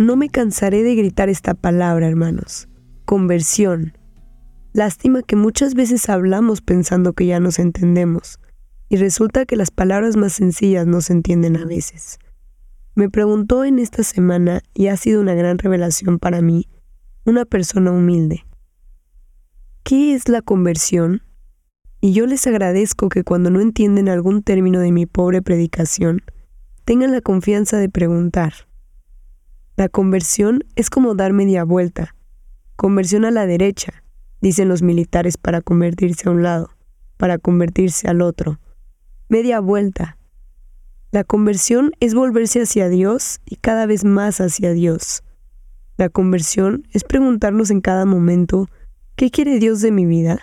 No me cansaré de gritar esta palabra, hermanos. Conversión. Lástima que muchas veces hablamos pensando que ya nos entendemos, y resulta que las palabras más sencillas no se entienden a veces. Me preguntó en esta semana, y ha sido una gran revelación para mí, una persona humilde. ¿Qué es la conversión? Y yo les agradezco que cuando no entienden algún término de mi pobre predicación, tengan la confianza de preguntar. La conversión es como dar media vuelta. Conversión a la derecha, dicen los militares para convertirse a un lado, para convertirse al otro. Media vuelta. La conversión es volverse hacia Dios y cada vez más hacia Dios. La conversión es preguntarnos en cada momento, ¿qué quiere Dios de mi vida?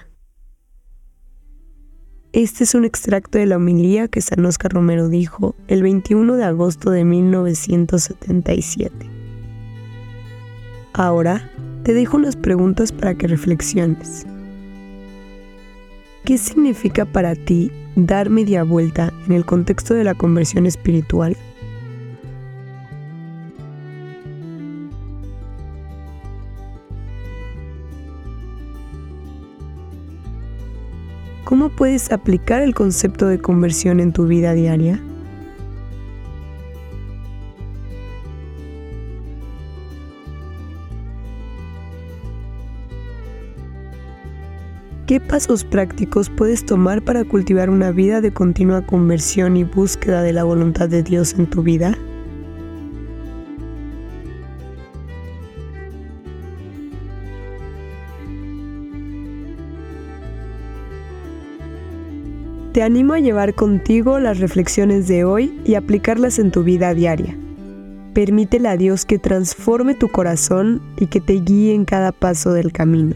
Este es un extracto de la homilía que San Oscar Romero dijo el 21 de agosto de 1977. Ahora te dejo unas preguntas para que reflexiones. ¿Qué significa para ti dar media vuelta en el contexto de la conversión espiritual? ¿Cómo puedes aplicar el concepto de conversión en tu vida diaria? ¿Qué pasos prácticos puedes tomar para cultivar una vida de continua conversión y búsqueda de la voluntad de Dios en tu vida? Te animo a llevar contigo las reflexiones de hoy y aplicarlas en tu vida diaria. Permítele a Dios que transforme tu corazón y que te guíe en cada paso del camino.